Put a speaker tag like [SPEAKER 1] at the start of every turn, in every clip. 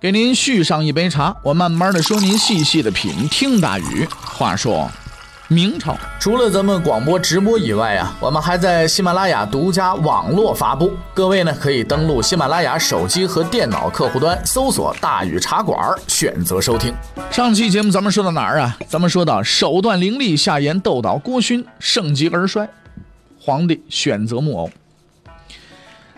[SPEAKER 1] 给您续上一杯茶，我慢慢的说，您细细的品。听大雨，话说明朝
[SPEAKER 2] 除了咱们广播直播以外啊，我们还在喜马拉雅独家网络发布。各位呢，可以登录喜马拉雅手机和电脑客户端，搜索“大禹茶馆”，选择收听。
[SPEAKER 1] 上期节目咱们说到哪儿啊？咱们说到手段凌厉，下言斗倒郭勋，盛极而衰，皇帝选择木偶。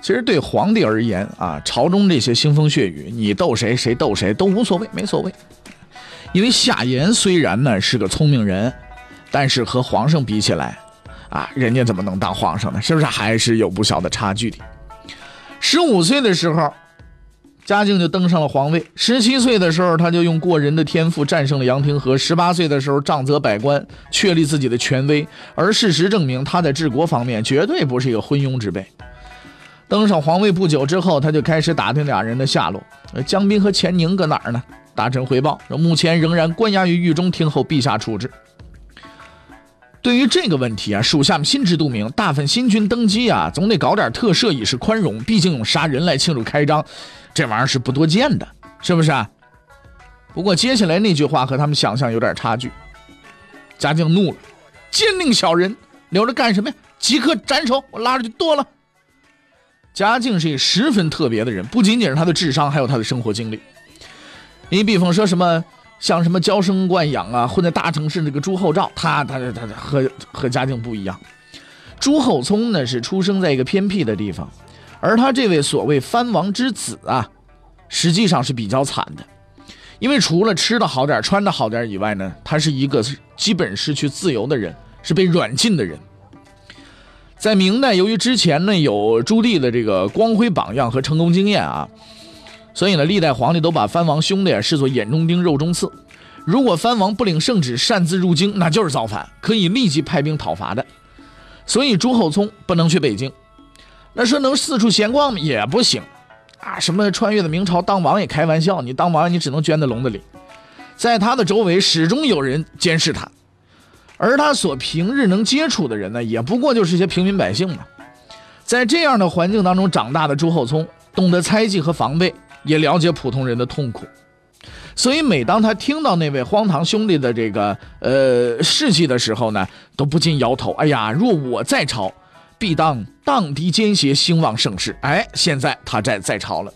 [SPEAKER 1] 其实对皇帝而言啊，朝中这些腥风血雨，你斗谁谁斗谁都无所谓，没所谓。因为夏言虽然呢是个聪明人，但是和皇上比起来，啊，人家怎么能当皇上呢？是不是还是有不小的差距的？十五岁的时候，嘉靖就登上了皇位；十七岁的时候，他就用过人的天赋战胜了杨廷和；十八岁的时候，杖责百官，确立自己的权威。而事实证明，他在治国方面绝对不是一个昏庸之辈。登上皇位不久之后，他就开始打听俩人的下落。江彬和钱宁搁哪儿呢？大臣回报说，目前仍然关押于狱中，听候陛下处置。对于这个问题啊，属下们心知肚明。大份新君登基啊，总得搞点特赦以示宽容。毕竟用杀人来庆祝开张，这玩意儿是不多见的，是不是啊？不过接下来那句话和他们想象有点差距。嘉靖怒了：“奸佞小人，留着干什么呀？即刻斩首！我拉着就剁了。”嘉靖是一个十分特别的人，不仅仅是他的智商，还有他的生活经历。你比方说什么，像什么娇生惯养啊，混在大城市那个朱厚照，他他他他和和嘉靖不一样。朱厚熜呢是出生在一个偏僻的地方，而他这位所谓藩王之子啊，实际上是比较惨的，因为除了吃的好点、穿的好点以外呢，他是一个基本失去自由的人，是被软禁的人。在明代，由于之前呢有朱棣的这个光辉榜样和成功经验啊，所以呢历代皇帝都把藩王兄弟视作眼中钉、肉中刺。如果藩王不领圣旨擅自入京，那就是造反，可以立即派兵讨伐的。所以朱厚熜不能去北京。那说能四处闲逛也不行啊！什么穿越的明朝当王也？开玩笑，你当王你只能圈在笼子里。在他的周围始终有人监视他。而他所平日能接触的人呢，也不过就是些平民百姓嘛。在这样的环境当中长大的朱厚熜，懂得猜忌和防备，也了解普通人的痛苦。所以每当他听到那位荒唐兄弟的这个呃事迹的时候呢，都不禁摇头：“哎呀，若我在朝，必当荡涤奸邪，兴旺盛世。”哎，现在他在在朝了。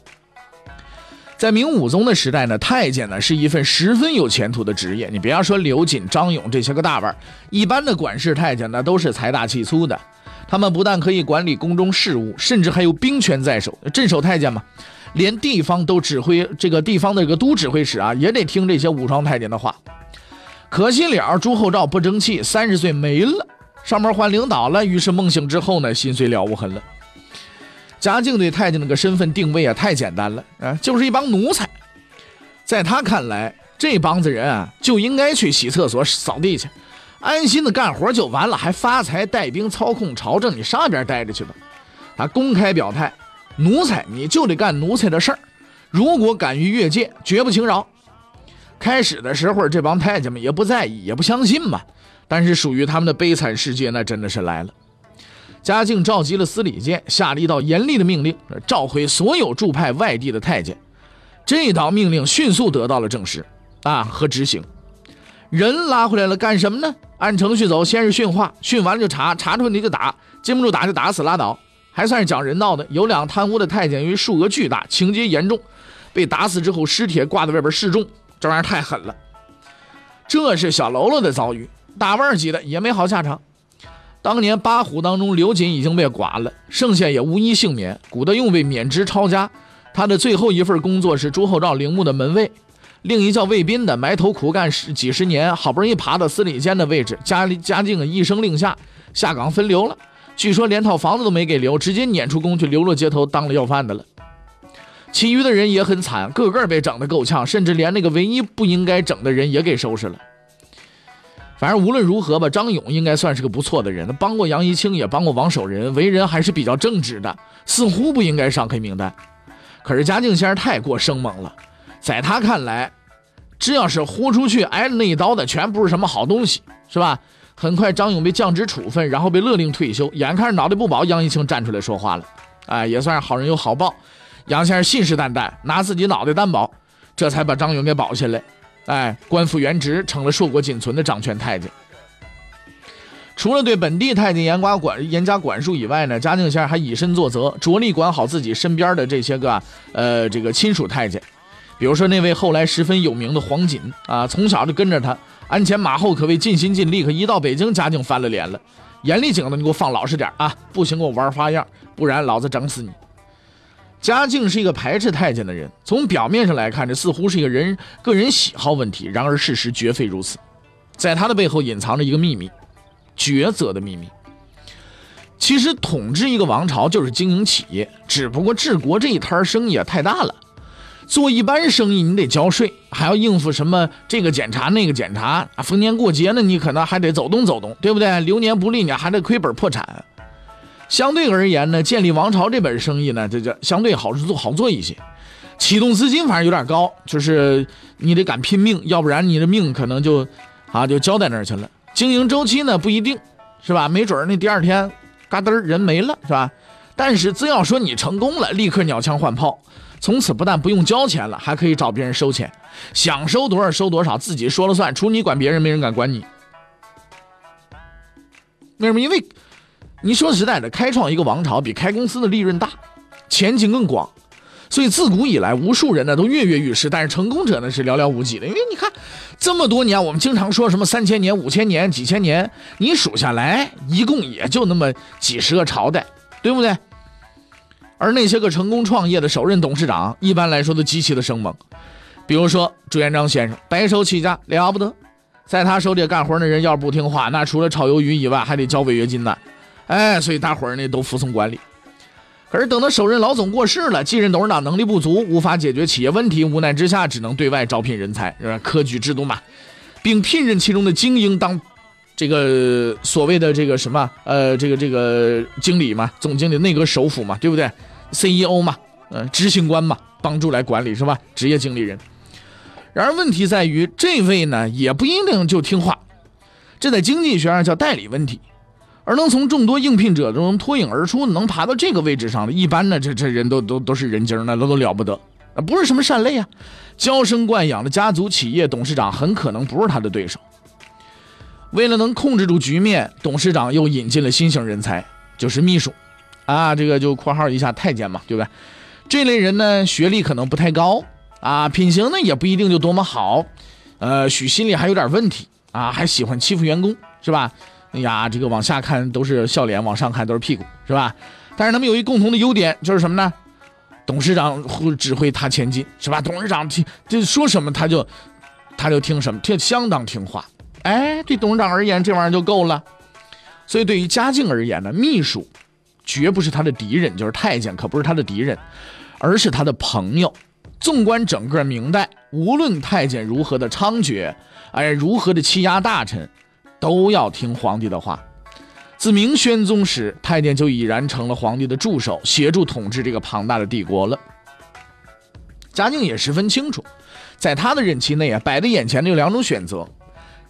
[SPEAKER 1] 在明武宗的时代呢，太监呢是一份十分有前途的职业。你别要说刘瑾、张勇这些个大腕，一般的管事太监呢都是财大气粗的。他们不但可以管理宫中事务，甚至还有兵权在手，镇守太监嘛，连地方都指挥这个地方的这个都指挥使啊，也得听这些武装太监的话。可惜了，朱厚照不争气，三十岁没了，上面换领导了。于是梦醒之后呢，心碎了无痕了。嘉靖对太监那个身份定位啊，太简单了啊，就是一帮奴才。在他看来，这帮子人啊，就应该去洗厕所、扫地去，安心的干活就完了，还发财、带兵、操控朝政，你上边待着去吧。他公开表态，奴才你就得干奴才的事儿，如果敢于越界，绝不轻饶。开始的时候，这帮太监们也不在意，也不相信嘛。但是属于他们的悲惨世界，那真的是来了。嘉靖召集了司礼监，下了一道严厉的命令，召回所有驻派外地的太监。这道命令迅速得到了证实，啊和执行。人拉回来了，干什么呢？按程序走，先是训话，训完了就查，查出问题就打，禁不住打就打死拉倒，还算是讲人道的。有两贪污的太监，因为数额巨大，情节严重，被打死之后，尸体挂在外边示众，这玩意儿太狠了。这是小喽啰的遭遇，大腕级的也没好下场。当年八虎当中，刘瑾已经被剐了，剩下也无一幸免。古德用被免职抄家，他的最后一份工作是朱厚照陵墓的门卫。另一叫魏斌的埋头苦干十几十年，好不容易爬到司礼监的位置，嘉嘉靖一声令下，下岗分流了。据说连套房子都没给留，直接撵出宫去，流落街头当了要饭的了。其余的人也很惨，个个被整得够呛，甚至连那个唯一不应该整的人也给收拾了。反正无论如何吧，张勇应该算是个不错的人，他帮过杨一清，也帮过王守仁，为人还是比较正直的，似乎不应该上黑名单。可是嘉靖先生太过生猛了，在他看来，只要是豁出去挨了那一刀的，全不是什么好东西，是吧？很快，张勇被降职处分，然后被勒令退休。眼看着脑袋不保，杨一清站出来说话了，哎，也算是好人有好报。杨先生信誓旦旦拿自己脑袋担保，这才把张勇给保下来。哎，官复原职，成了硕果仅存的掌权太监。除了对本地太监严加管严加管束以外呢，嘉靖先生还以身作则，着力管好自己身边的这些个呃这个亲属太监。比如说那位后来十分有名的黄锦啊，从小就跟着他，鞍前马后，可谓尽心尽力。可一到北京，嘉靖翻了脸了，严厉警告你给我放老实点啊，不行给我玩花样，不然老子整死你。嘉靖是一个排斥太监的人，从表面上来看，这似乎是一个人个人喜好问题。然而事实绝非如此，在他的背后隐藏着一个秘密，抉择的秘密。其实统治一个王朝就是经营企业，只不过治国这一摊生意啊太大了。做一般生意你得交税，还要应付什么这个检查那个检查，逢年过节呢你可能还得走动走动，对不对？流年不利你还得亏本破产。相对而言呢，建立王朝这本生意呢，这就相对好做好做一些。启动资金反正有点高，就是你得敢拼命，要不然你的命可能就啊就交在那儿去了。经营周期呢不一定，是吧？没准那第二天嘎噔人没了，是吧？但是只要说你成功了，立刻鸟枪换炮，从此不但不用交钱了，还可以找别人收钱，想收多少收多少，自己说了算，除你管别人，没人敢管你。为什么？因为。你说实在的，开创一个王朝比开公司的利润大，前景更广，所以自古以来，无数人呢都跃跃欲试，但是成功者呢是寥寥无几的。因为你看，这么多年，我们经常说什么三千年、五千年、几千年，你数下来，一共也就那么几十个朝代，对不对？而那些个成功创业的首任董事长，一般来说都极其的生猛。比如说朱元璋先生，白手起家了不得，在他手底下干活的人要是不听话，那除了炒鱿鱼以外，还得交违约金呢。哎，所以大伙儿呢都服从管理。可是等到首任老总过世了，继任董事长能力不足，无法解决企业问题，无奈之下只能对外招聘人才，是吧？科举制度嘛，并聘任其中的精英当这个所谓的这个什么呃这个这个经理嘛，总经理、内阁首辅嘛，对不对？CEO 嘛，呃，执行官嘛，帮助来管理是吧？职业经理人。然而问题在于，这位呢也不一定就听话，这在经济学上叫代理问题。而能从众多应聘者中脱颖而出，能爬到这个位置上的，一般呢，这这人都都都是人精，那都都了不得，啊，不是什么善类啊，娇生惯养的家族企业董事长很可能不是他的对手。为了能控制住局面，董事长又引进了新型人才，就是秘书，啊，这个就括号一下太监嘛，对不对？这类人呢，学历可能不太高，啊，品行呢也不一定就多么好，呃，许心里还有点问题，啊，还喜欢欺负员工，是吧？哎呀，这个往下看都是笑脸，往上看都是屁股，是吧？但是他们有一共同的优点，就是什么呢？董事长会指挥他前进，是吧？董事长听这说什么他就他就听什么，听相当听话。哎，对董事长而言，这玩意儿就够了。所以对于嘉靖而言呢，秘书绝不是他的敌人，就是太监可不是他的敌人，而是他的朋友。纵观整个明代，无论太监如何的猖獗，哎，如何的欺压大臣。都要听皇帝的话。自明宣宗时，太监就已然成了皇帝的助手，协助统治这个庞大的帝国了。嘉靖也十分清楚，在他的任期内啊，摆在眼前的有两种选择：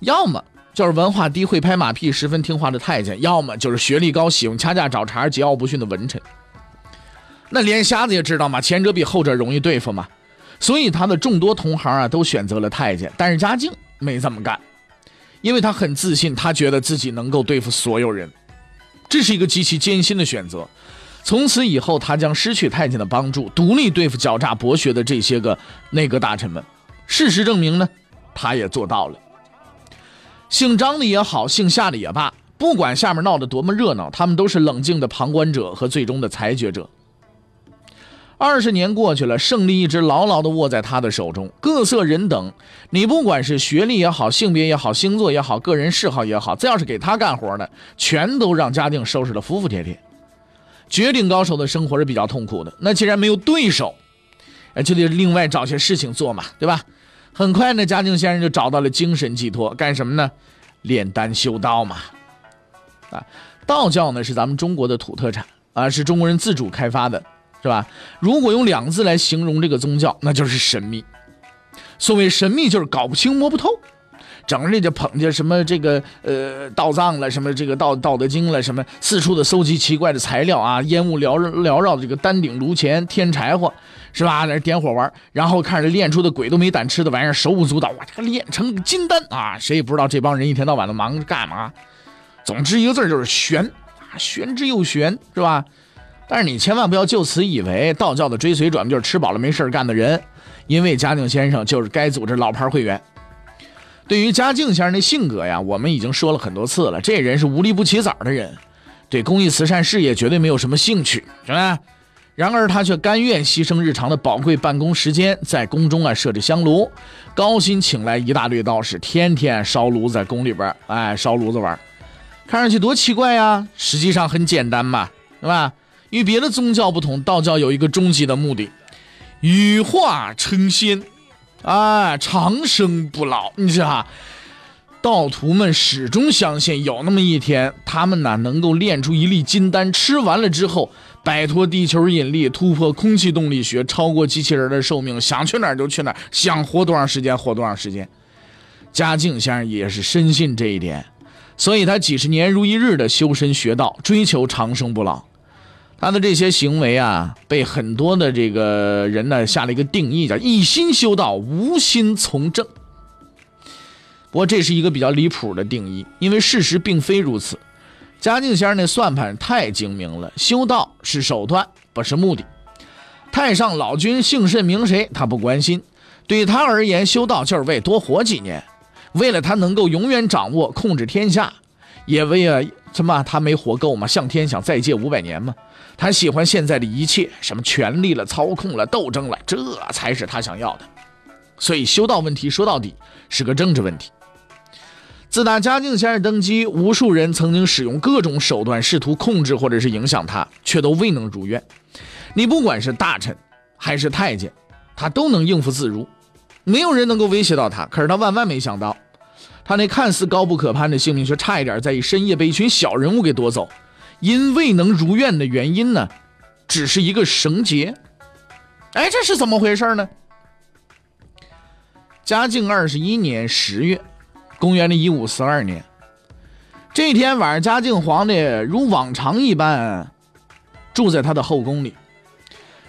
[SPEAKER 1] 要么就是文化低、会拍马屁、十分听话的太监；要么就是学历高、喜欢掐架找茬、桀骜不驯的文臣。那连瞎子也知道嘛，前者比后者容易对付嘛。所以他的众多同行啊，都选择了太监，但是嘉靖没这么干。因为他很自信，他觉得自己能够对付所有人，这是一个极其艰辛的选择。从此以后，他将失去太监的帮助，独立对付狡诈博学的这些个内阁大臣们。事实证明呢，他也做到了。姓张的也好，姓夏的也罢，不管下面闹得多么热闹，他们都是冷静的旁观者和最终的裁决者。二十年过去了，胜利一直牢牢地握在他的手中。各色人等，你不管是学历也好，性别也好，星座也好，个人嗜好也好，这要是给他干活的，全都让嘉靖收拾得服服帖帖。绝顶高手的生活是比较痛苦的。那既然没有对手，哎，就得另外找些事情做嘛，对吧？很快呢，嘉靖先生就找到了精神寄托，干什么呢？炼丹修道嘛。啊，道教呢是咱们中国的土特产啊，是中国人自主开发的，是吧？如果用两字来形容这个宗教，那就是神秘。所谓神秘，就是搞不清、摸不透。整日就捧着什么这个呃道藏了，什么这个道道德经了，什么四处的搜集奇怪的材料啊，烟雾缭缭绕的这个丹顶炉前添柴火，是吧？那点火玩，然后看着练出的鬼都没胆吃的玩意儿手舞足蹈，哇，这个练成金丹啊！谁也不知道这帮人一天到晚的忙着干嘛。总之一个字就是玄啊，玄之又玄，是吧？但是你千万不要就此以为道教的追随者们就是吃饱了没事干的人，因为嘉靖先生就是该组织老牌会员。对于嘉靖先生的性格呀，我们已经说了很多次了。这人是无利不起早的人，对公益慈善事业绝对没有什么兴趣，是吧？然而他却甘愿牺牲日常的宝贵办公时间，在宫中啊设置香炉，高薪请来一大堆道士，天天烧炉子在宫里边，哎，烧炉子玩。看上去多奇怪呀，实际上很简单嘛，对吧？与别的宗教不同，道教有一个终极的目的：羽化成仙。啊，长生不老！你知道，道徒们始终相信有那么一天，他们呢能够炼出一粒金丹，吃完了之后，摆脱地球引力，突破空气动力学，超过机器人的寿命，想去哪儿就去哪儿，想活多长时间活多长时间。嘉靖先生也是深信这一点，所以他几十年如一日的修身学道，追求长生不老。他的这些行为啊，被很多的这个人呢下了一个定义，叫一心修道，无心从政。不过这是一个比较离谱的定义，因为事实并非如此。嘉靖先生那算盘太精明了，修道是手段，不是目的。太上老君姓甚名谁，他不关心。对他而言，修道就是为多活几年，为了他能够永远掌握控制天下，也为了什么？他没活够吗，向天想再借五百年吗。他喜欢现在的一切，什么权力了、操控了、斗争了，这才是他想要的。所以修道问题说到底是个政治问题。自打嘉靖先生登基，无数人曾经使用各种手段试图控制或者是影响他，却都未能如愿。你不管是大臣还是太监，他都能应付自如，没有人能够威胁到他。可是他万万没想到，他那看似高不可攀的性命，却差一点在一深夜被一群小人物给夺走。因未能如愿的原因呢，只是一个绳结。哎，这是怎么回事呢？嘉靖二十一年十月，公元的一五四二年，这天晚上，嘉靖皇帝如往常一般住在他的后宫里。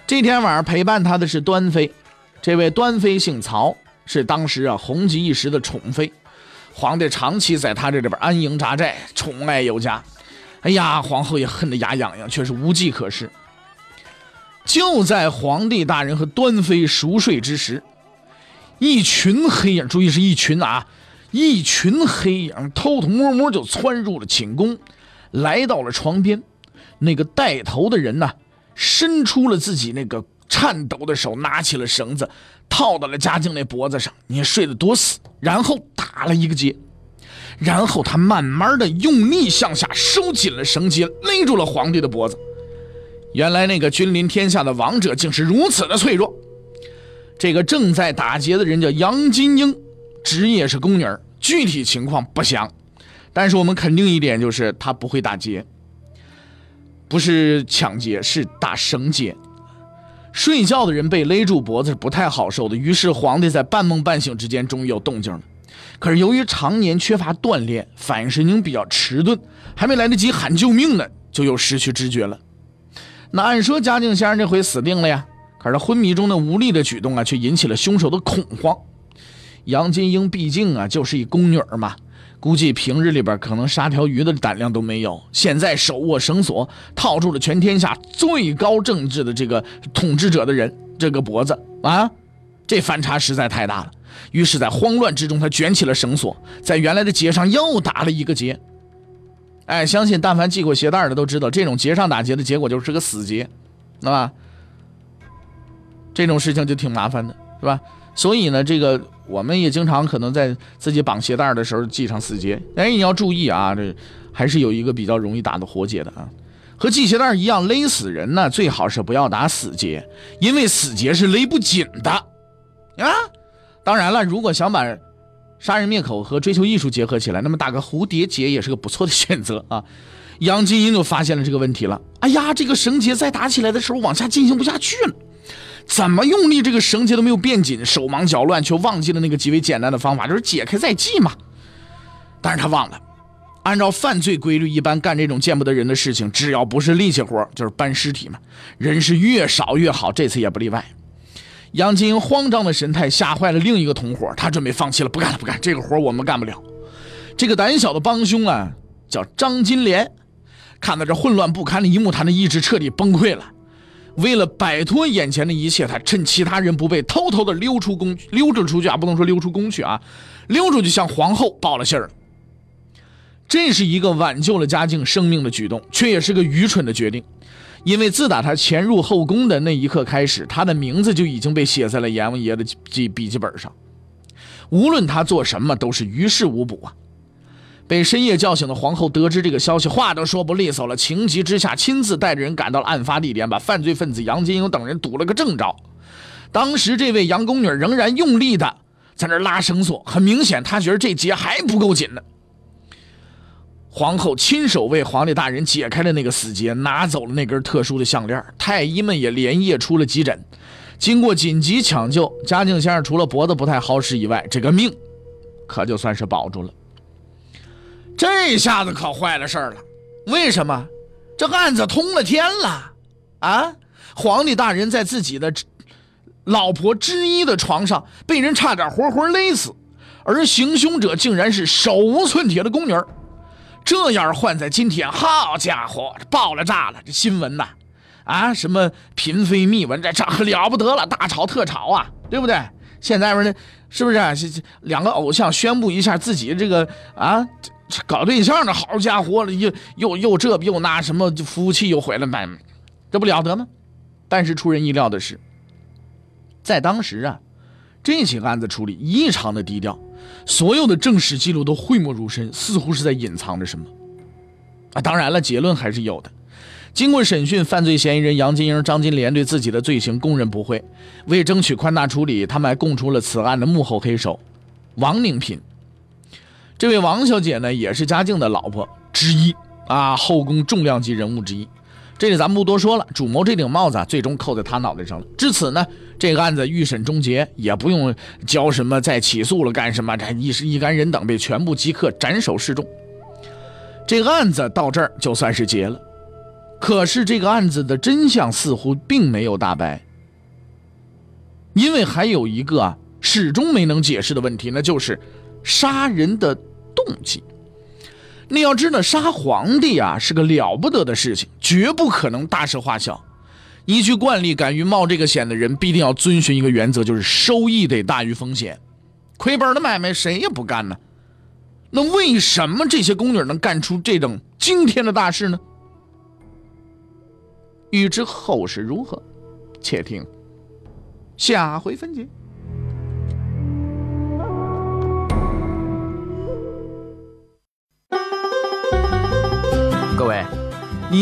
[SPEAKER 1] 这天晚上陪伴他的是端妃，这位端妃姓曹，是当时啊红极一时的宠妃，皇帝长期在他这里边安营扎寨，宠爱有加。哎呀，皇后也恨得牙痒痒，却是无计可施。就在皇帝大人和端妃熟睡之时，一群黑影，注意是一群啊，一群黑影偷偷摸摸就窜入了寝宫，来到了床边。那个带头的人呢，伸出了自己那个颤抖的手，拿起了绳子，套到了嘉靖那脖子上。你睡得多死，然后打了一个结。然后他慢慢的用力向下收紧了绳结，勒住了皇帝的脖子。原来那个君临天下的王者竟是如此的脆弱。这个正在打劫的人叫杨金英，职业是宫女，具体情况不详。但是我们肯定一点就是他不会打劫，不是抢劫，是打绳结。睡觉的人被勒住脖子是不太好受的，于是皇帝在半梦半醒之间终于有动静了。可是由于常年缺乏锻炼，反应神经比较迟钝，还没来得及喊救命呢，就又失去知觉了。那按说嘉靖先生这回死定了呀，可是昏迷中的无力的举动啊，却引起了凶手的恐慌。杨金英毕竟啊就是一宫女嘛，估计平日里边可能杀条鱼的胆量都没有，现在手握绳索套住了全天下最高政治的这个统治者的人这个脖子啊，这反差实在太大了。于是，在慌乱之中，他卷起了绳索，在原来的结上又打了一个结。哎，相信但凡系过鞋带的都知道，这种结上打结的结果就是个死结，那吧？这种事情就挺麻烦的，是吧？所以呢，这个我们也经常可能在自己绑鞋带的时候系上死结。哎，你要注意啊，这还是有一个比较容易打的活结的啊。和系鞋带一样，勒死人呢，最好是不要打死结，因为死结是勒不紧的啊。当然了，如果想把杀人灭口和追求艺术结合起来，那么打个蝴蝶结也是个不错的选择啊。杨金英就发现了这个问题了。哎呀，这个绳结在打起来的时候往下进行不下去了，怎么用力这个绳结都没有变紧，手忙脚乱，却忘记了那个极为简单的方法，就是解开再系嘛。但是他忘了，按照犯罪规律，一般干这种见不得人的事情，只要不是力气活，就是搬尸体嘛。人是越少越好，这次也不例外。杨金英慌张的神态吓坏了另一个同伙，他准备放弃了，不干了，不干这个活，我们干不了。这个胆小的帮凶啊，叫张金莲。看到这混乱不堪的一幕，他的意志彻底崩溃了。为了摆脱眼前的一切，他趁其他人不备，偷偷的溜出宫，溜着出去啊，不能说溜出宫去啊，溜出去向皇后报了信儿。这是一个挽救了嘉靖生命的举动，却也是个愚蠢的决定。因为自打他潜入后宫的那一刻开始，他的名字就已经被写在了阎王爷的记笔记本上。无论他做什么，都是于事无补啊。被深夜叫醒的皇后得知这个消息，话都说不利索了，情急之下亲自带着人赶到了案发地点，把犯罪分子杨金英等人堵了个正着。当时这位杨宫女仍然用力的在那拉绳索，很明显她觉得这结还不够紧呢。皇后亲手为皇帝大人解开了那个死结，拿走了那根特殊的项链。太医们也连夜出了急诊，经过紧急抢救，嘉靖先生除了脖子不太好使以外，这个命可就算是保住了。这下子可坏了事儿了，为什么？这案子通了天了啊！皇帝大人在自己的老婆之一的床上被人差点活活勒死，而行凶者竟然是手无寸铁的宫女。这要是换在今天，好家伙，爆了炸了！这新闻呐，啊，什么嫔妃秘闻，这这了不得了，大炒特炒啊，对不对？现在不是，是不是啊？两个偶像宣布一下自己这个啊。搞对象的好家伙了，又又又这又那什么服务器又毁了，买这不了得吗？但是出人意料的是，在当时啊，这起案子处理异常的低调，所有的正史记录都讳莫如深，似乎是在隐藏着什么啊。当然了，结论还是有的。经过审讯，犯罪嫌疑人杨金英、张金莲对自己的罪行供认不讳。为争取宽大处理，他们还供出了此案的幕后黑手王宁嫔。这位王小姐呢，也是嘉靖的老婆之一啊，后宫重量级人物之一。这里咱们不多说了，主谋这顶帽子啊最终扣在他脑袋上了。至此呢，这个案子预审终结，也不用交什么再起诉了，干什么？这一时一干人等被全部即刻斩首示众。这个案子到这儿就算是结了。可是这个案子的真相似乎并没有大白，因为还有一个啊，始终没能解释的问题，那就是杀人的。动机，你要知道，杀皇帝啊是个了不得的事情，绝不可能大事化小。依据惯例，敢于冒这个险的人，必定要遵循一个原则，就是收益得大于风险。亏本的买卖谁也不干呢。那为什么这些宫女能干出这等惊天的大事呢？欲知后事如何，且听下回分解。